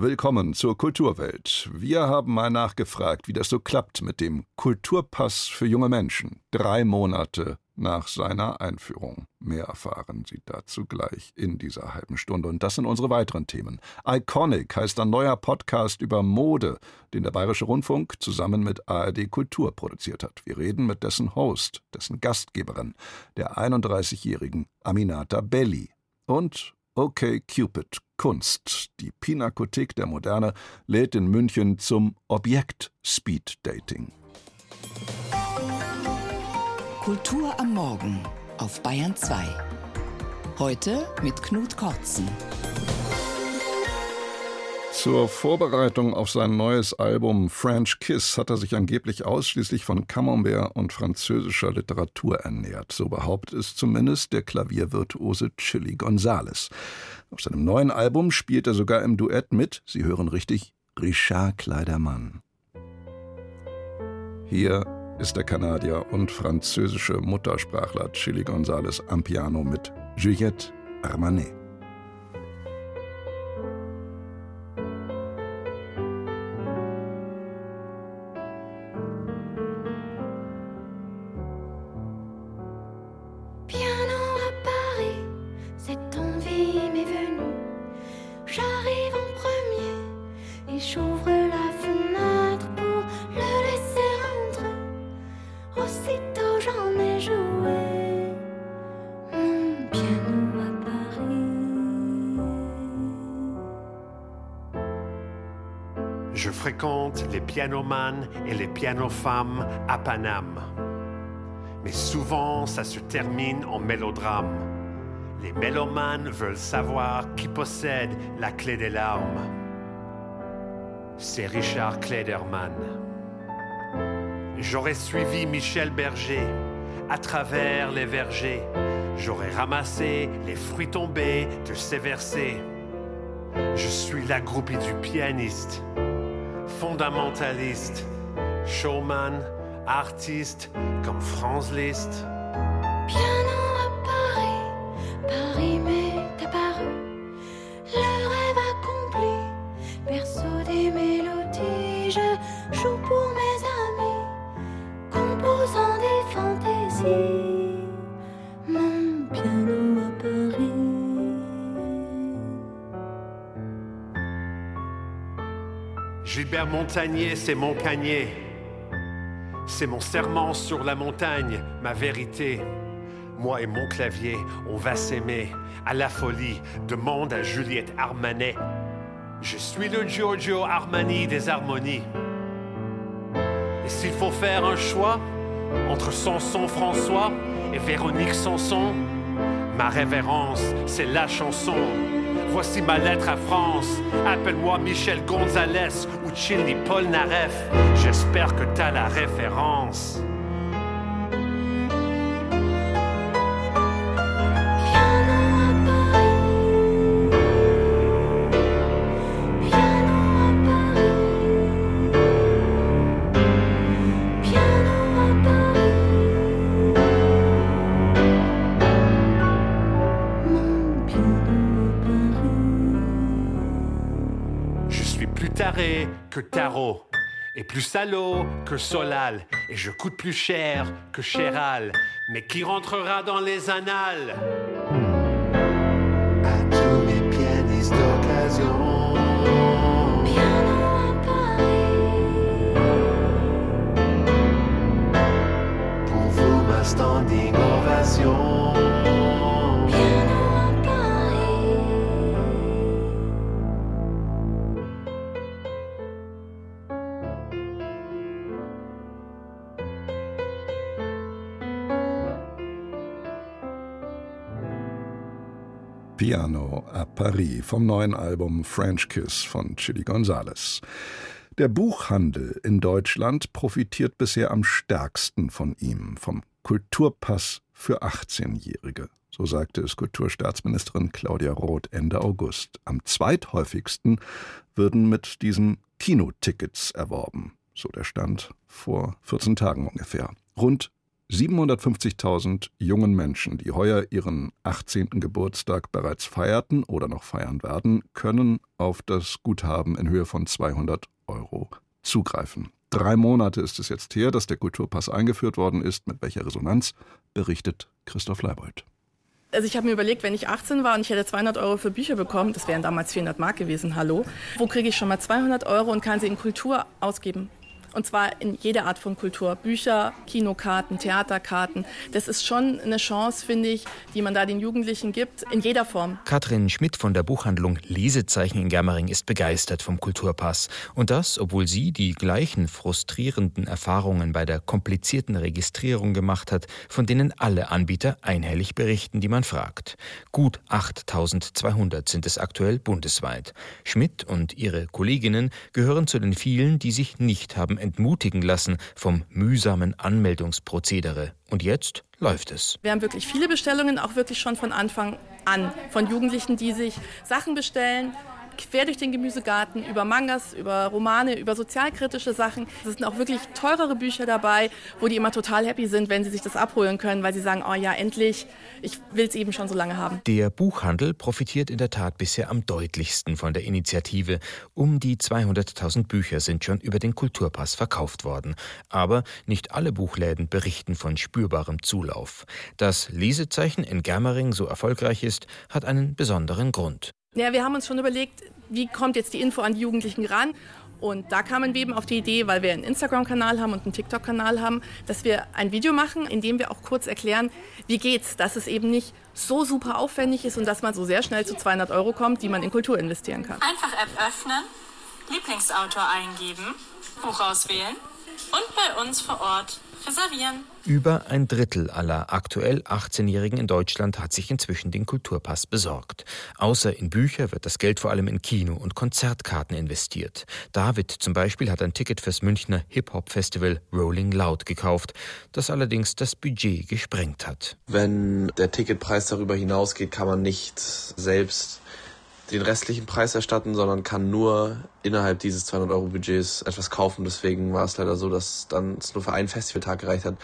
Willkommen zur Kulturwelt. Wir haben mal nachgefragt, wie das so klappt mit dem Kulturpass für junge Menschen. Drei Monate nach seiner Einführung. Mehr erfahren Sie dazu gleich in dieser halben Stunde. Und das sind unsere weiteren Themen. Iconic heißt ein neuer Podcast über Mode, den der Bayerische Rundfunk zusammen mit ARD Kultur produziert hat. Wir reden mit dessen Host, dessen Gastgeberin, der 31-jährigen Aminata Belli. Und OK Cupid Kunst. Die Pinakothek der Moderne lädt in München zum Objekt Speed Dating. Kultur am Morgen auf Bayern 2. Heute mit Knut Kortzen. Zur Vorbereitung auf sein neues Album French Kiss hat er sich angeblich ausschließlich von Camembert und französischer Literatur ernährt. So behauptet es zumindest der Klaviervirtuose Chili Gonzales. Auf seinem neuen Album spielt er sogar im Duett mit, Sie hören richtig, Richard Kleidermann. Hier ist der Kanadier und französische Muttersprachler Chili Gonzales am Piano mit Juliette Armanet. Pianomanes et les pianofemmes à Paname. Mais souvent, ça se termine en mélodrame. Les mélomanes veulent savoir qui possède la clé des larmes. C'est Richard Klederman. J'aurais suivi Michel Berger à travers les vergers. J'aurais ramassé les fruits tombés de ses versets. Je suis la groupie du pianiste Fondamentaliste, showman, artiste comme Franz Liszt. Gilbert Montagnier, c'est mon canier. C'est mon serment sur la montagne, ma vérité. Moi et mon clavier, on va s'aimer à la folie. Demande à Juliette Armanet. Je suis le Giorgio Armani des harmonies. Et s'il faut faire un choix entre Samson François et Véronique Sanson, ma révérence, c'est la chanson. Voici ma lettre à France. Appelle-moi Michel Gonzalez J'espère que t'as la référence. Que tarot. Et plus salaud que Solal. Et je coûte plus cher que Chéral. Mais qui rentrera dans les annales? À tous les pianistes d'occasion. Pour vous, ma standing ovation. Piano à Paris vom neuen Album French Kiss von Chili Gonzales. Der Buchhandel in Deutschland profitiert bisher am stärksten von ihm, vom Kulturpass für 18-Jährige. So sagte es Kulturstaatsministerin Claudia Roth Ende August. Am zweithäufigsten würden mit diesem Kinotickets erworben. So der Stand vor 14 Tagen ungefähr. Rund 750.000 jungen Menschen, die heuer ihren 18. Geburtstag bereits feierten oder noch feiern werden, können auf das Guthaben in Höhe von 200 Euro zugreifen. Drei Monate ist es jetzt her, dass der Kulturpass eingeführt worden ist. Mit welcher Resonanz berichtet Christoph Leibold. Also ich habe mir überlegt, wenn ich 18 war und ich hätte 200 Euro für Bücher bekommen, das wären damals 400 Mark gewesen, hallo, wo kriege ich schon mal 200 Euro und kann sie in Kultur ausgeben? Und zwar in jeder Art von Kultur. Bücher, Kinokarten, Theaterkarten. Das ist schon eine Chance, finde ich, die man da den Jugendlichen gibt, in jeder Form. Katrin Schmidt von der Buchhandlung Lesezeichen in Germering ist begeistert vom Kulturpass. Und das, obwohl sie die gleichen frustrierenden Erfahrungen bei der komplizierten Registrierung gemacht hat, von denen alle Anbieter einhellig berichten, die man fragt. Gut 8200 sind es aktuell bundesweit. Schmidt und ihre Kolleginnen gehören zu den vielen, die sich nicht haben entmutigen lassen vom mühsamen Anmeldungsprozedere. Und jetzt läuft es. Wir haben wirklich viele Bestellungen, auch wirklich schon von Anfang an. Von Jugendlichen, die sich Sachen bestellen, quer durch den Gemüsegarten, über Mangas, über Romane, über sozialkritische Sachen. Es sind auch wirklich teurere Bücher dabei, wo die immer total happy sind, wenn sie sich das abholen können, weil sie sagen, oh ja, endlich, ich will es eben schon so lange haben. Der Buchhandel profitiert in der Tat bisher am deutlichsten von der Initiative. Um die 200.000 Bücher sind schon über den Kulturpass verkauft worden. Aber nicht alle Buchläden berichten von spürbarem Zulauf. Dass Lesezeichen in Germering so erfolgreich ist, hat einen besonderen Grund. Ja, wir haben uns schon überlegt, wie kommt jetzt die Info an die Jugendlichen ran? Und da kamen wir eben auf die Idee, weil wir einen Instagram-Kanal haben und einen TikTok-Kanal haben, dass wir ein Video machen, in dem wir auch kurz erklären, wie geht's, dass es eben nicht so super aufwendig ist und dass man so sehr schnell zu 200 Euro kommt, die man in Kultur investieren kann. Einfach App öffnen, Lieblingsautor eingeben, Buch auswählen und bei uns vor Ort reservieren. Über ein Drittel aller aktuell 18-Jährigen in Deutschland hat sich inzwischen den Kulturpass besorgt. Außer in Bücher wird das Geld vor allem in Kino- und Konzertkarten investiert. David zum Beispiel hat ein Ticket fürs Münchner Hip-Hop-Festival Rolling Loud gekauft, das allerdings das Budget gesprengt hat. Wenn der Ticketpreis darüber hinausgeht, kann man nicht selbst den restlichen Preis erstatten, sondern kann nur innerhalb dieses 200 Euro Budgets etwas kaufen. Deswegen war es leider so, dass dann es nur für einen Festivaltag gereicht hat.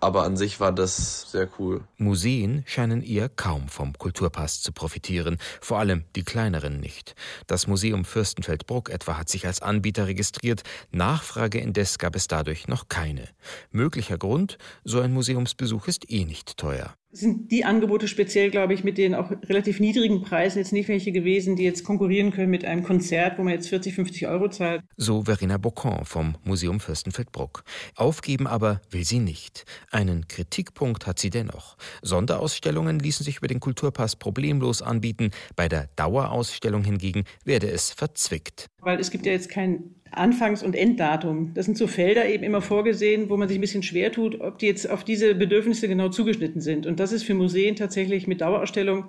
Aber an sich war das sehr cool. Museen scheinen eher kaum vom Kulturpass zu profitieren, vor allem die kleineren nicht. Das Museum Fürstenfeldbruck etwa hat sich als Anbieter registriert, Nachfrage indes gab es dadurch noch keine. Möglicher Grund, so ein Museumsbesuch ist eh nicht teuer. Sind die Angebote speziell, glaube ich, mit den auch relativ niedrigen Preisen jetzt nicht welche gewesen, die jetzt konkurrieren können mit einem Konzert, wo man jetzt 40, 50 Euro zahlt. So Verena Bocon vom Museum Fürstenfeldbruck. Aufgeben aber will sie nicht. Einen Kritikpunkt hat sie dennoch. Sonderausstellungen ließen sich über den Kulturpass problemlos anbieten. Bei der Dauerausstellung hingegen werde es verzwickt. Weil es gibt ja jetzt kein Anfangs- und Enddatum. Das sind so Felder eben immer vorgesehen, wo man sich ein bisschen schwer tut, ob die jetzt auf diese Bedürfnisse genau zugeschnitten sind. Und das ist für Museen tatsächlich mit Dauerausstellung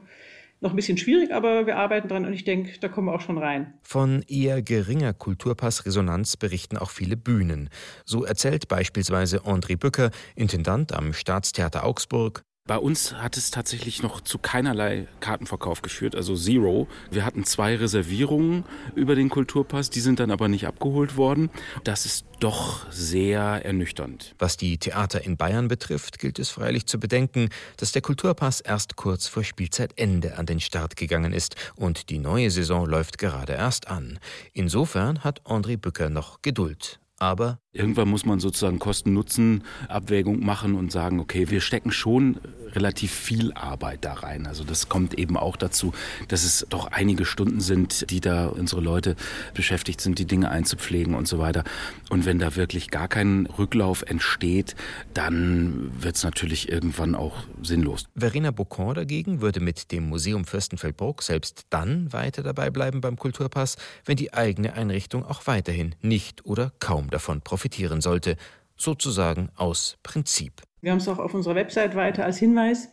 noch ein bisschen schwierig, aber wir arbeiten dran und ich denke, da kommen wir auch schon rein. Von eher geringer Kulturpassresonanz berichten auch viele Bühnen. So erzählt beispielsweise André Bücker, Intendant am Staatstheater Augsburg, Bei uns hat es tatsächlich noch zu keinerlei Kartenverkauf geführt, also Zero. Wir hatten zwei Reservierungen über den Kulturpass, die sind dann aber nicht abgeholt worden. Das ist doch sehr ernüchternd. Was die Theater in Bayern betrifft, gilt es freilich zu bedenken, dass der Kulturpass erst kurz vor Spielzeitende an den Start gegangen ist und die neue Saison läuft gerade erst an. Insofern hat André Bücker noch Geduld. Aber Irgendwann muss man sozusagen Kosten-Nutzen-Abwägung machen und sagen, okay, wir stecken schon relativ viel Arbeit da rein. Also das kommt eben auch dazu, dass es doch einige Stunden sind, die da unsere Leute beschäftigt sind, die Dinge einzupflegen und so weiter. Und wenn da wirklich gar kein Rücklauf entsteht, dann wird es natürlich irgendwann auch sinnlos. Verena Bocon dagegen würde mit dem Museum Fürstenfeldbruck selbst dann weiter dabei bleiben beim Kulturpass, wenn die eigene Einrichtung auch weiterhin nicht oder kaum davon profitieren sollte, sozusagen aus Prinzip. Wir haben es auch auf unserer Website weiter als Hinweis,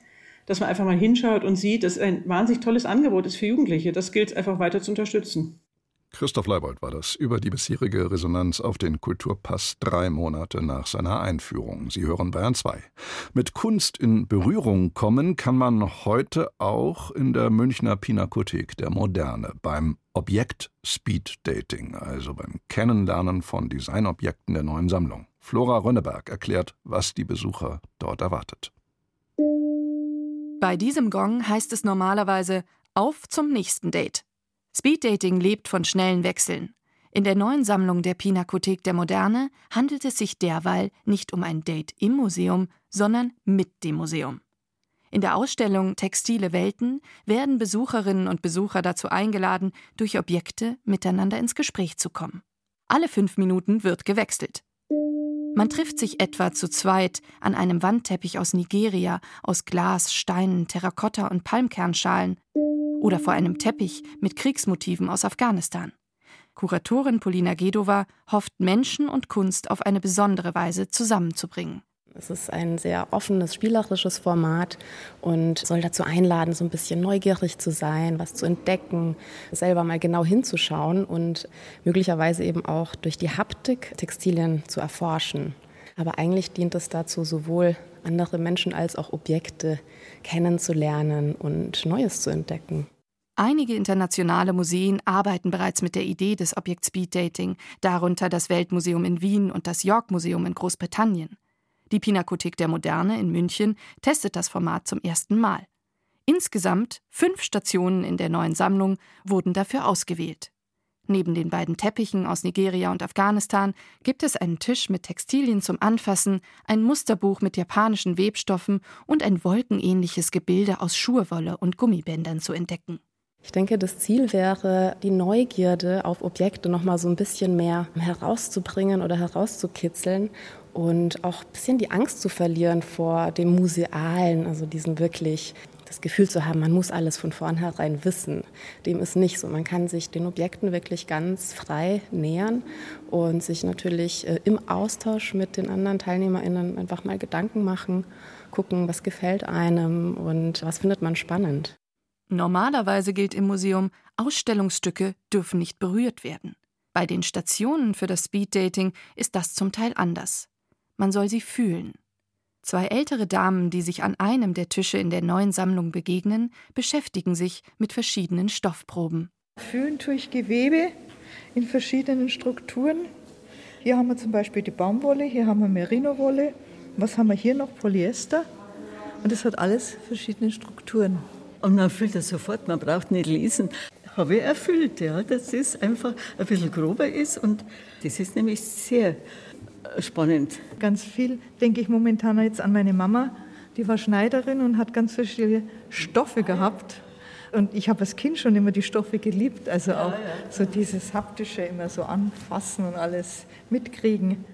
dass man einfach mal hinschaut und sieht, dass ein wahnsinnig tolles Angebot ist für Jugendliche. Das gilt es einfach weiter zu unterstützen. Christoph Leibold war das über die bisherige Resonanz auf den Kulturpass drei Monate nach seiner Einführung. Sie hören Bayern 2. Mit Kunst in Berührung kommen kann man heute auch in der Münchner Pinakothek der Moderne beim Objekt Speed Dating, also beim Kennenlernen von Designobjekten der neuen Sammlung. Flora Rönneberg erklärt, was die Besucher dort erwartet. Bei diesem Gong heißt es normalerweise auf zum nächsten Date. Speeddating lebt von schnellen Wechseln. In der neuen Sammlung der Pinakothek der Moderne handelt es sich derweil nicht um ein Date im Museum, sondern mit dem Museum. In der Ausstellung Textile Welten werden Besucherinnen und Besucher dazu eingeladen, durch Objekte miteinander ins Gespräch zu kommen. Alle fünf Minuten wird gewechselt. Man trifft sich etwa zu zweit an einem Wandteppich aus Nigeria, aus Glas, Steinen, Terrakotta und Palmkernschalen oder vor einem Teppich mit Kriegsmotiven aus Afghanistan. Kuratorin Polina Gedova hofft, Menschen und Kunst auf eine besondere Weise zusammenzubringen. Es ist ein sehr offenes, spielerisches Format und soll dazu einladen, so ein bisschen neugierig zu sein, was zu entdecken, selber mal genau hinzuschauen und möglicherweise eben auch durch die Haptik Textilien zu erforschen. Aber eigentlich dient es dazu, sowohl andere Menschen als auch Objekte kennenzulernen und Neues zu entdecken. Einige internationale Museen arbeiten bereits mit der Idee des Objekt Speed Dating, darunter das Weltmuseum in Wien und das York Museum in Großbritannien. Die Pinakothek der Moderne in München testet das Format zum ersten Mal. Insgesamt fünf Stationen in der neuen Sammlung wurden dafür ausgewählt. Neben den beiden Teppichen aus Nigeria und Afghanistan gibt es einen Tisch mit Textilien zum Anfassen, ein Musterbuch mit japanischen Webstoffen und ein wolkenähnliches Gebilde aus Schurwolle und Gummibändern zu entdecken. Ich denke, das Ziel wäre, die Neugierde auf Objekte noch mal so ein bisschen mehr herauszubringen oder herauszukitzeln und auch ein bisschen die Angst zu verlieren vor dem Musealen, also diesen wirklich das Gefühl zu haben, man muss alles von vornherein wissen. Dem ist nicht so. Man kann sich den Objekten wirklich ganz frei nähern und sich natürlich äh, im Austausch mit den anderen TeilnehmerInnen einfach mal Gedanken machen, gucken, was gefällt einem und was findet man spannend. Normalerweise gilt im Museum, Ausstellungsstücke dürfen nicht berührt werden. Bei den Stationen für das Speeddating ist das zum Teil anders. Man soll sie fühlen. Zwei ältere Damen, die sich an einem der Tische in der neuen Sammlung begegnen, beschäftigen sich mit verschiedenen Stoffproben. Fühlen tue ich Gewebe in verschiedenen Strukturen. Hier haben wir zum Beispiel die Baumwolle, hier haben wir Merino-Wolle. Was haben wir hier noch? Polyester. Und das hat alles verschiedene Strukturen. Und man fühlt das sofort, man braucht nicht lesen. Habe ich erfüllt, ja, dass es einfach ein bisschen grober ist und das ist nämlich sehr spannend. Ganz viel denke ich momentan jetzt an meine Mama, die war Schneiderin und hat ganz verschiedene Stoffe gehabt. Und ich habe als Kind schon immer die Stoffe geliebt, also auch so dieses haptische, immer so anfassen und alles mitkriegen.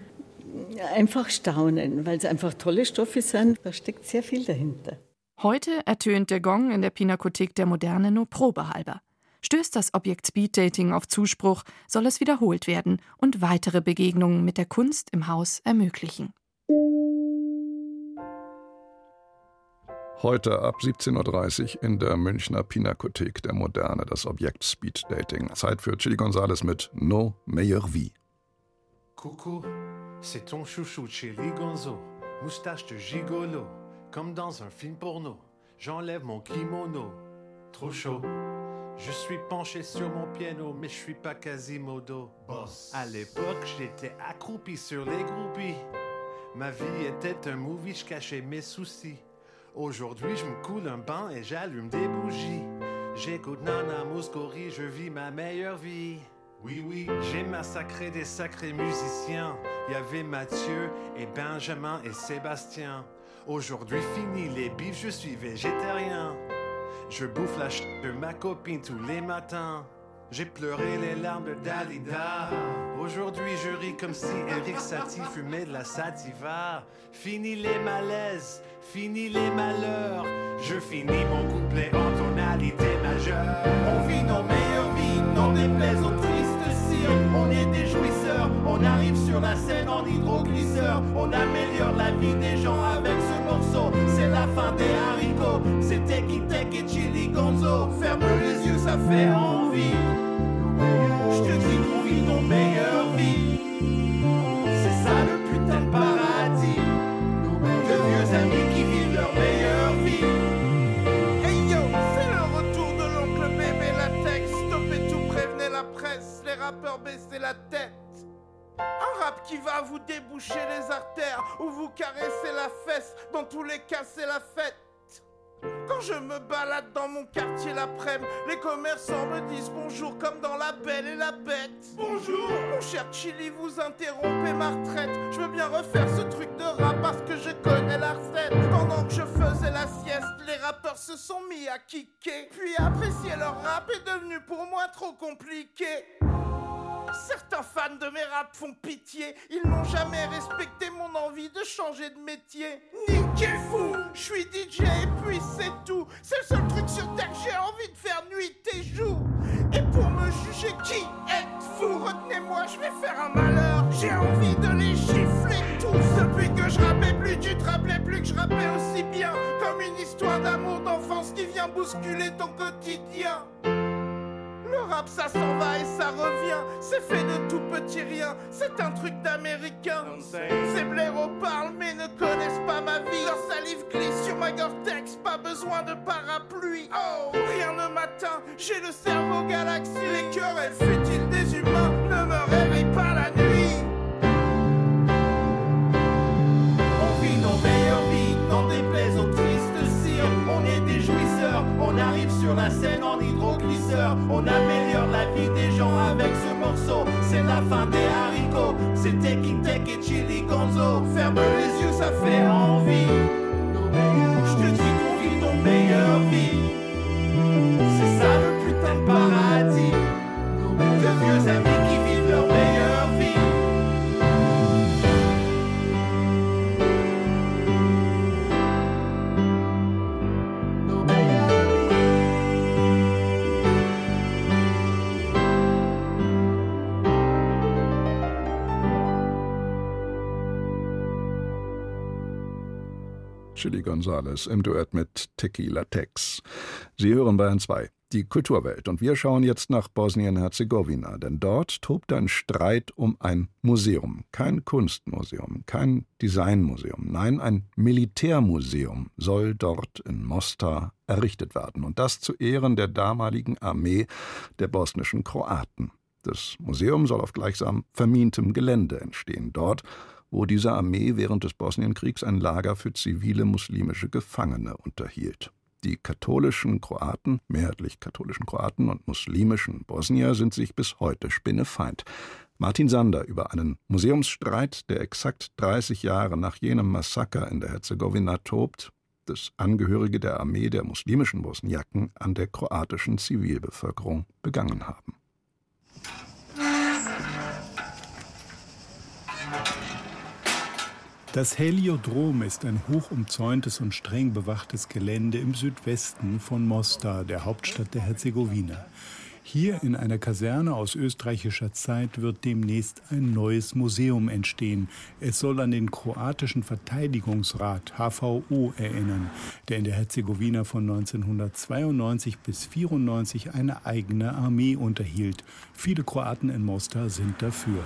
Einfach staunen, weil es einfach tolle Stoffe sind. Da steckt sehr viel dahinter. Heute ertönt der Gong in der Pinakothek der Moderne nur probehalber. Stößt das Objekt Speeddating auf Zuspruch, soll es wiederholt werden und weitere Begegnungen mit der Kunst im Haus ermöglichen. Heute ab 17.30 Uhr in der Münchner Pinakothek der Moderne das Objekt Speed Dating. Zeit für Chili Gonzales mit No Meilleur Vie. Coucou, c'est ton chouchou Chili Gonzo, moustache de gigolo, comme dans un film porno. J'enlève mon kimono, trop chaud. Je suis penché sur mon piano, mais je suis pas Quasimodo. Boss. À l'époque, j'étais accroupi sur les groupies. Ma vie était un movie, je cachais mes soucis. Aujourd'hui, je me coule un bain et j'allume des bougies. J'écoute Nana Mouskouri, je vis ma meilleure vie. Oui, oui, j'ai massacré des sacrés musiciens. Il y avait Mathieu et Benjamin et Sébastien. Aujourd'hui, fini les bifs, je suis végétarien. Je bouffe la ch de ma copine tous les matins. J'ai pleuré les larmes de Dalida. Aujourd'hui, je ris comme si Eric Satie fumait de la sativa. Fini les malaises, fini les malheurs. Je finis mon couplet en tonalité majeure. On vit nos meilleures vies, n'en déplaise aux tristes cires. On est des jouisseurs, on arrive sur la scène en hydroglisseur. On améliore la vie des gens avec ce morceau. C'est la fin des haricots. Fait. Je te dis qu'on vit nos meilleures vies. C'est ça le putain de paradis. De vieux amis qui vivent leur meilleure vie. Hey yo, c'est le retour de l'oncle bébé latex. Stoppez tout, prévenez la presse. Les rappeurs baissaient la tête. Un rap qui va vous déboucher les artères ou vous caresser la fesse. Dans tous les cas, c'est la fête. Quand je me balade dans mon quartier l'après-midi, les commerçants me disent bonjour comme dans La Belle et la Bête. Bonjour Mon cher Chili, vous interrompez ma retraite. Je veux bien refaire ce truc de rap parce que je connais la recette. Pendant que je faisais la sieste, les rappeurs se sont mis à kicker. Puis apprécier leur rap est devenu pour moi trop compliqué. Certains fans de mes raps font pitié, ils n'ont jamais respecté mon envie de changer de métier. Niquez-vous, je suis DJ et puis c'est tout. C'est le seul truc sur terre que j'ai envie de faire nuit et jour. Et pour me juger, qui êtes-vous? Retenez-moi, je vais faire un malheur. J'ai envie de les gifler tous. Depuis que je rappais plus, tu te rappelais plus que je rappais aussi bien. Comme une histoire d'amour d'enfance qui vient bousculer ton quotidien. Le rap ça s'en va et ça revient. C'est fait de tout petit rien. C'est un truc d'américain. Ces blaireaux parlent mais ne connaissent pas ma vie. Leur salive glisse sur ma Gore-Tex Pas besoin de parapluie. Oh Rien ne m'atteint J'ai le cerveau galaxie Les querelles futiles des humains? Fin des haricots. Teki Tek et Chili Gonzo. Ferme les yeux, ça fait envie Chili Gonzales im Duett mit Tequila Tex. Sie hören Bayern 2, die Kulturwelt. Und wir schauen jetzt nach Bosnien-Herzegowina, denn dort tobt ein Streit um ein Museum. Kein Kunstmuseum, kein Designmuseum, nein, ein Militärmuseum soll dort in Mostar errichtet werden. Und das zu Ehren der damaligen Armee der bosnischen Kroaten. Das Museum soll auf gleichsam vermintem Gelände entstehen, dort, wo diese Armee während des Bosnienkriegs ein Lager für zivile muslimische Gefangene unterhielt. Die katholischen Kroaten, mehrheitlich katholischen Kroaten und muslimischen Bosnier sind sich bis heute spinnefeind. Martin Sander über einen Museumsstreit, der exakt 30 Jahre nach jenem Massaker in der Herzegowina tobt, das Angehörige der Armee der muslimischen Bosniaken an der kroatischen Zivilbevölkerung begangen haben. Das Heliodrom ist ein hoch umzäuntes und streng bewachtes Gelände im Südwesten von Mostar, der Hauptstadt der Herzegowina. Hier in einer Kaserne aus österreichischer Zeit wird demnächst ein neues Museum entstehen. Es soll an den kroatischen Verteidigungsrat HVO erinnern, der in der Herzegowina von 1992 bis 1994 eine eigene Armee unterhielt. Viele Kroaten in Mostar sind dafür.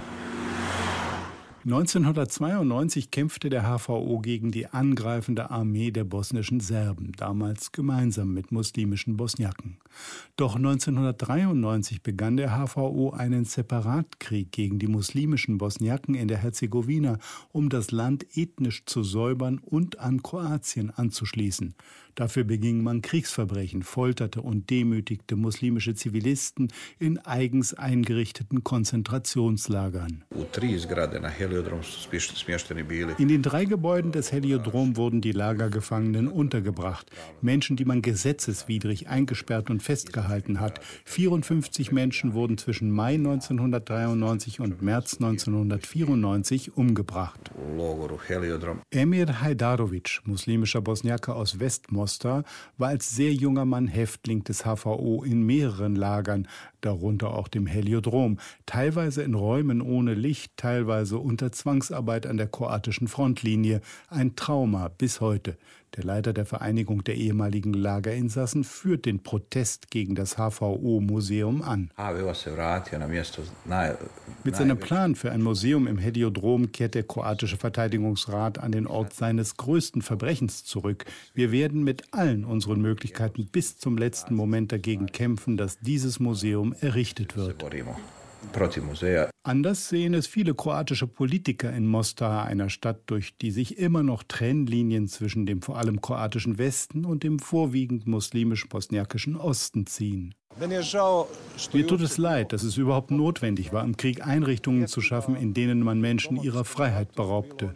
1992 kämpfte der HVO gegen die angreifende Armee der bosnischen Serben, damals gemeinsam mit muslimischen Bosniaken. Doch 1993 begann der HVO einen Separatkrieg gegen die muslimischen Bosniaken in der Herzegowina, um das Land ethnisch zu säubern und an Kroatien anzuschließen. Dafür beging man Kriegsverbrechen, folterte und demütigte muslimische Zivilisten in eigens eingerichteten Konzentrationslagern. In den drei Gebäuden des Heliodrom wurden die Lagergefangenen untergebracht. Menschen, die man gesetzeswidrig eingesperrt und festgehalten hat. 54 Menschen wurden zwischen Mai 1993 und März 1994 umgebracht. Emir Hajdarovic, muslimischer Bosniake aus Westmostar, war als sehr junger Mann Häftling des HVO in mehreren Lagern, darunter auch dem Heliodrom, teilweise in Räumen ohne Licht, teilweise unter Zwangsarbeit an der kroatischen Frontlinie. Ein Trauma bis heute. Der Leiter der Vereinigung der ehemaligen Lagerinsassen führt den Protest gegen das HVO-Museum an. Mit seinem Plan für ein Museum im Heliodrom kehrt der kroatische Verteidigungsrat an den Ort seines größten Verbrechens zurück. Wir werden mit allen unseren Möglichkeiten bis zum letzten Moment dagegen kämpfen, dass dieses Museum errichtet wird. Anders sehen es viele kroatische Politiker in Mostar, einer Stadt, durch die sich immer noch Trennlinien zwischen dem vor allem kroatischen Westen und dem vorwiegend muslimisch-bosniakischen Osten ziehen. Mir tut es leid, dass es überhaupt notwendig war, im Krieg Einrichtungen zu schaffen, in denen man Menschen ihrer Freiheit beraubte.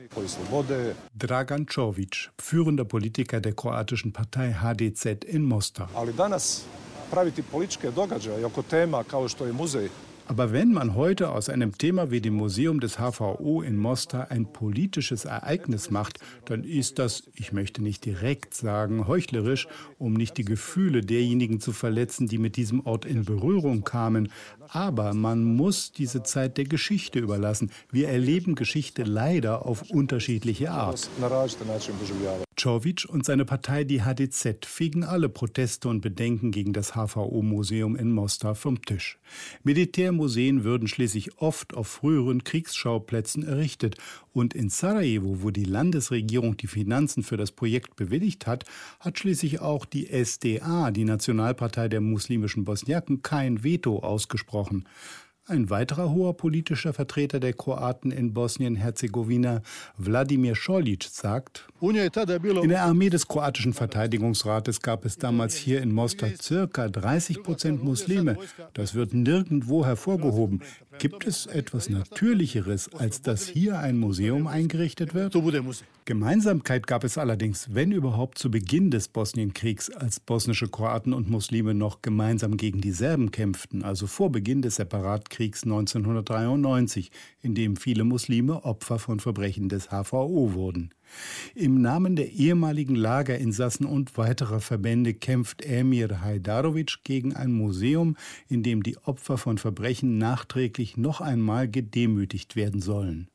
Dragan Čović, führender Politiker der kroatischen Partei HDZ in Mostar. Aber wenn man heute aus einem Thema wie dem Museum des HVO in Mostar ein politisches Ereignis macht, dann ist das, ich möchte nicht direkt sagen, heuchlerisch, um nicht die Gefühle derjenigen zu verletzen, die mit diesem Ort in Berührung kamen. Aber man muss diese Zeit der Geschichte überlassen. Wir erleben Geschichte leider auf unterschiedliche Art. Čović und seine Partei, die HDZ, fegen alle Proteste und Bedenken gegen das HVO-Museum in Mostar vom Tisch. Militärmuseen würden schließlich oft auf früheren Kriegsschauplätzen errichtet. Und in Sarajevo, wo die Landesregierung die Finanzen für das Projekt bewilligt hat, hat schließlich auch die SDA, die Nationalpartei der muslimischen Bosniaken, kein Veto ausgesprochen. Ein weiterer hoher politischer Vertreter der Kroaten in Bosnien-Herzegowina, Wladimir Šolić, sagt, in der Armee des kroatischen Verteidigungsrates gab es damals hier in Mostar circa 30 Prozent Muslime. Das wird nirgendwo hervorgehoben. Gibt es etwas Natürlicheres, als dass hier ein Museum eingerichtet wird? Gemeinsamkeit gab es allerdings, wenn überhaupt, zu Beginn des Bosnienkriegs, als bosnische Kroaten und Muslime noch gemeinsam gegen die Serben kämpften, also vor Beginn des Separatkriegs 1993, in dem viele Muslime Opfer von Verbrechen des HVO wurden. Im Namen der ehemaligen Lagerinsassen und weiterer Verbände kämpft Emir Hajdarovic gegen ein Museum, in dem die Opfer von Verbrechen nachträglich noch einmal gedemütigt werden sollen.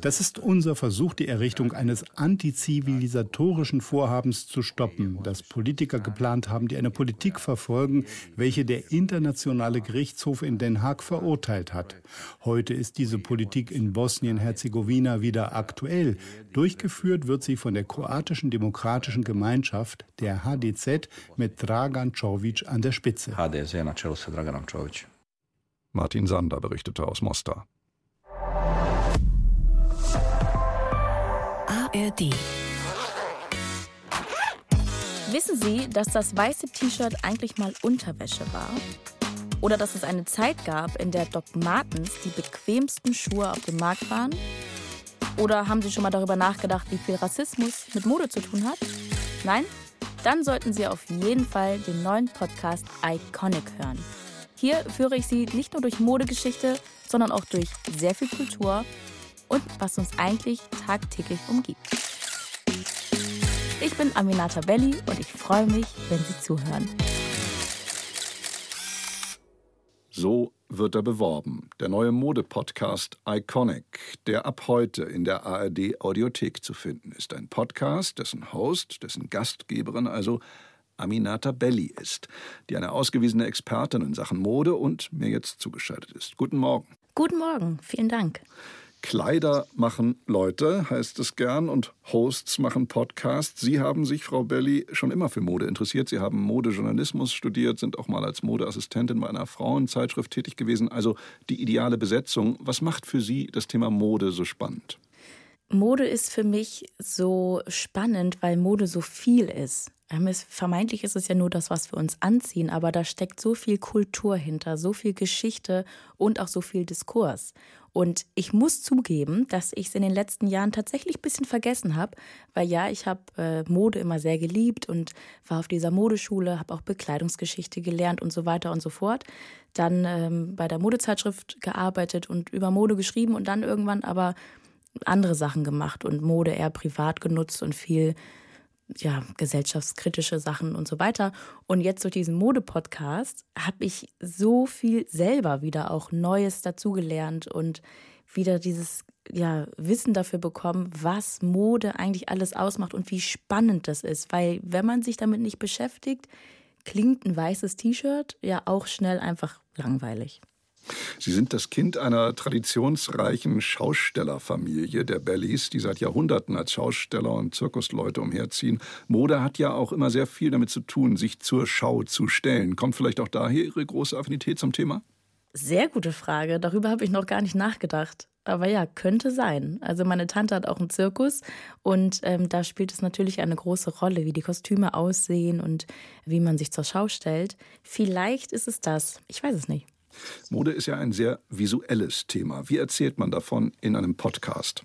Das ist unser Versuch, die Errichtung eines antizivilisatorischen Vorhabens zu stoppen, das Politiker geplant haben, die eine Politik verfolgen, welche der Internationale Gerichtshof in Den Haag verurteilt hat. Heute ist diese Politik in Bosnien-Herzegowina wieder aktuell. Durchgeführt wird sie von der kroatischen demokratischen Gemeinschaft, der HDZ, mit Dragan Čović an der Spitze. Martin Sander berichtete aus Mostar. ARD. Wissen Sie, dass das weiße T-Shirt eigentlich mal Unterwäsche war? Oder dass es eine Zeit gab, in der Doc Martens die bequemsten Schuhe auf dem Markt waren? Oder haben Sie schon mal darüber nachgedacht, wie viel Rassismus mit Mode zu tun hat? Nein? Dann sollten Sie auf jeden Fall den neuen Podcast Iconic hören. Hier führe ich Sie nicht nur durch Modegeschichte, sondern auch durch sehr viel Kultur und was uns eigentlich tagtäglich umgibt. Ich bin Aminata Belli und ich freue mich, wenn Sie zuhören. So wird er beworben. Der neue Mode-Podcast Iconic, der ab heute in der ARD Audiothek zu finden ist. Ein Podcast, dessen Host, dessen Gastgeberin also Aminata Belli ist, die eine ausgewiesene Expertin in Sachen Mode und mir jetzt zugeschaltet ist. Guten Morgen. Guten Morgen, vielen Dank. Kleider machen Leute, heißt es gern, und Hosts machen Podcasts. Sie haben sich, Frau Belli, schon immer für Mode interessiert. Sie haben Modejournalismus studiert, sind auch mal als Modeassistentin bei einer Frauenzeitschrift tätig gewesen. Also die ideale Besetzung. Was macht für Sie das Thema Mode so spannend? Mode ist für mich so spannend, weil Mode so viel ist. Ähm, vermeintlich ist es ja nur das, was wir uns anziehen, aber da steckt so viel Kultur hinter, so viel Geschichte und auch so viel Diskurs. Und ich muss zugeben, dass ich es in den letzten Jahren tatsächlich ein bisschen vergessen habe, weil ja, ich habe äh, Mode immer sehr geliebt und war auf dieser Modeschule, habe auch Bekleidungsgeschichte gelernt und so weiter und so fort. Dann ähm, bei der Modezeitschrift gearbeitet und über Mode geschrieben und dann irgendwann aber andere Sachen gemacht und Mode eher privat genutzt und viel ja, gesellschaftskritische Sachen und so weiter. Und jetzt durch diesen Mode-Podcast habe ich so viel selber wieder auch Neues dazugelernt und wieder dieses ja, Wissen dafür bekommen, was Mode eigentlich alles ausmacht und wie spannend das ist. Weil wenn man sich damit nicht beschäftigt, klingt ein weißes T-Shirt ja auch schnell einfach langweilig. Sie sind das Kind einer traditionsreichen Schaustellerfamilie der Bellies, die seit Jahrhunderten als Schausteller und Zirkusleute umherziehen. Mode hat ja auch immer sehr viel damit zu tun, sich zur Schau zu stellen. Kommt vielleicht auch daher Ihre große Affinität zum Thema? Sehr gute Frage. Darüber habe ich noch gar nicht nachgedacht. Aber ja, könnte sein. Also meine Tante hat auch einen Zirkus und ähm, da spielt es natürlich eine große Rolle, wie die Kostüme aussehen und wie man sich zur Schau stellt. Vielleicht ist es das. Ich weiß es nicht. Mode ist ja ein sehr visuelles Thema. Wie erzählt man davon in einem Podcast?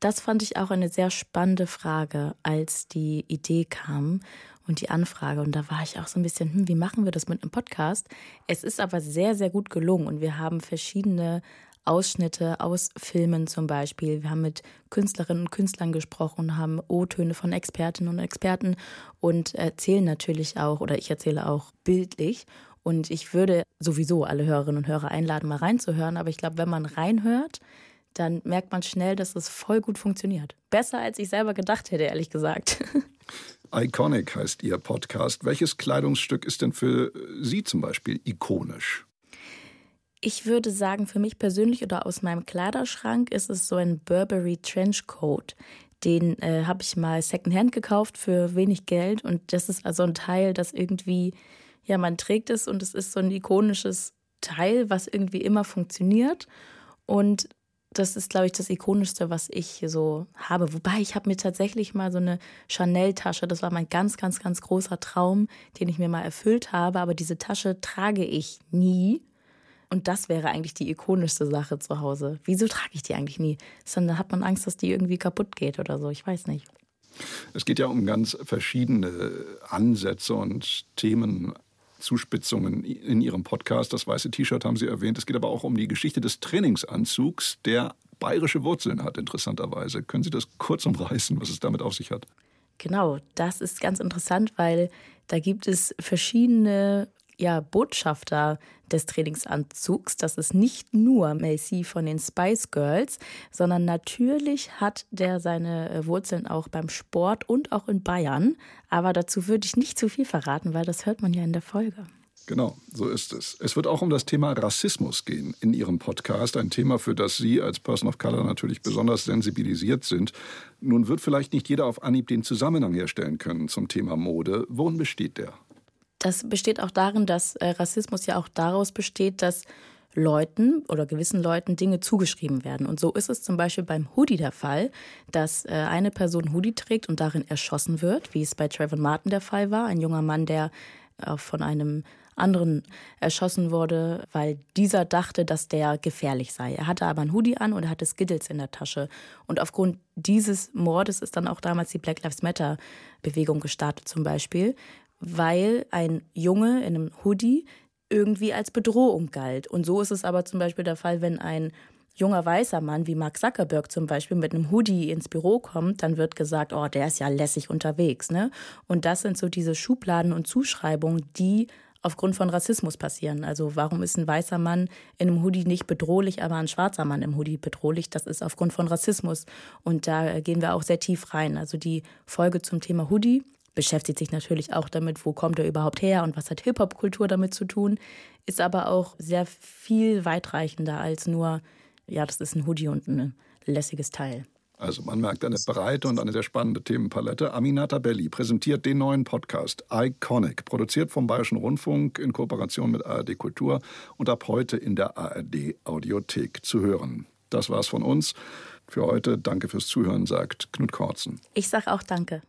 Das fand ich auch eine sehr spannende Frage, als die Idee kam und die Anfrage. Und da war ich auch so ein bisschen, hm, wie machen wir das mit einem Podcast? Es ist aber sehr, sehr gut gelungen und wir haben verschiedene Ausschnitte aus Filmen zum Beispiel. Wir haben mit Künstlerinnen und Künstlern gesprochen, haben O-Töne von Expertinnen und Experten und erzählen natürlich auch, oder ich erzähle auch bildlich. Und ich würde sowieso alle Hörerinnen und Hörer einladen, mal reinzuhören. Aber ich glaube, wenn man reinhört, dann merkt man schnell, dass es voll gut funktioniert. Besser als ich selber gedacht hätte, ehrlich gesagt. Iconic heißt Ihr Podcast. Welches Kleidungsstück ist denn für Sie zum Beispiel ikonisch? Ich würde sagen, für mich persönlich oder aus meinem Kleiderschrank ist es so ein Burberry Trenchcoat. Den äh, habe ich mal Secondhand gekauft für wenig Geld und das ist also ein Teil, das irgendwie, ja, man trägt es und es ist so ein ikonisches Teil, was irgendwie immer funktioniert. Und das ist, glaube ich, das ikonischste, was ich so habe. Wobei ich habe mir tatsächlich mal so eine Chanel-Tasche, das war mein ganz, ganz, ganz großer Traum, den ich mir mal erfüllt habe. Aber diese Tasche trage ich nie. Und das wäre eigentlich die ikonischste Sache zu Hause. Wieso trage ich die eigentlich nie? Sondern hat man Angst, dass die irgendwie kaputt geht oder so. Ich weiß nicht. Es geht ja um ganz verschiedene Ansätze und Themen. Zuspitzungen in Ihrem Podcast. Das weiße T-Shirt haben Sie erwähnt. Es geht aber auch um die Geschichte des Trainingsanzugs, der bayerische Wurzeln hat, interessanterweise. Können Sie das kurz umreißen, was es damit auf sich hat? Genau, das ist ganz interessant, weil da gibt es verschiedene ja, Botschafter des Trainingsanzugs. Das ist nicht nur Macy von den Spice Girls, sondern natürlich hat der seine äh, Wurzeln auch beim Sport und auch in Bayern. Aber dazu würde ich nicht zu viel verraten, weil das hört man ja in der Folge. Genau, so ist es. Es wird auch um das Thema Rassismus gehen in Ihrem Podcast. Ein Thema, für das Sie als Person of Color natürlich besonders sensibilisiert sind. Nun wird vielleicht nicht jeder auf Anhieb den Zusammenhang herstellen können zum Thema Mode. Worin besteht der? Das besteht auch darin, dass äh, Rassismus ja auch daraus besteht, dass Leuten oder gewissen Leuten Dinge zugeschrieben werden. Und so ist es zum Beispiel beim Hoodie der Fall, dass äh, eine Person Hoodie trägt und darin erschossen wird, wie es bei Trayvon Martin der Fall war, ein junger Mann, der äh, von einem anderen erschossen wurde, weil dieser dachte, dass der gefährlich sei. Er hatte aber ein Hoodie an und hatte Skittles in der Tasche. Und aufgrund dieses Mordes ist dann auch damals die Black Lives Matter Bewegung gestartet zum Beispiel, weil ein Junge in einem Hoodie irgendwie als Bedrohung galt. Und so ist es aber zum Beispiel der Fall, wenn ein junger weißer Mann wie Mark Zuckerberg zum Beispiel mit einem Hoodie ins Büro kommt, dann wird gesagt, oh, der ist ja lässig unterwegs. Ne? Und das sind so diese Schubladen und Zuschreibungen, die aufgrund von Rassismus passieren. Also warum ist ein weißer Mann in einem Hoodie nicht bedrohlich, aber ein schwarzer Mann im Hoodie bedrohlich? Das ist aufgrund von Rassismus. Und da gehen wir auch sehr tief rein. Also die Folge zum Thema Hoodie beschäftigt sich natürlich auch damit, wo kommt er überhaupt her und was hat Hip-Hop-Kultur damit zu tun, ist aber auch sehr viel weitreichender als nur, ja, das ist ein Hoodie und ein lässiges Teil. Also man merkt eine breite und eine sehr spannende Themenpalette. Aminata Belli präsentiert den neuen Podcast Iconic, produziert vom Bayerischen Rundfunk in Kooperation mit ARD Kultur und ab heute in der ARD Audiothek zu hören. Das war's von uns. Für heute danke fürs Zuhören, sagt Knut Korzen. Ich sag auch danke.